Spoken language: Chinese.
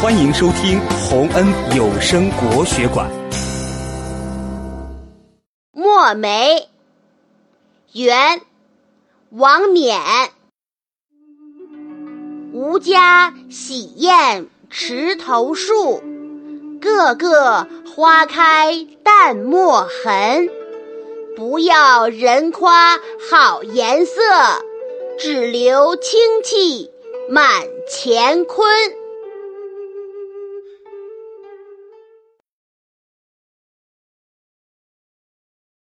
欢迎收听洪恩有声国学馆。《墨梅》元·王冕，吴家洗砚池头树，个个花开淡墨痕。不要人夸好颜色，只留清气满乾坤。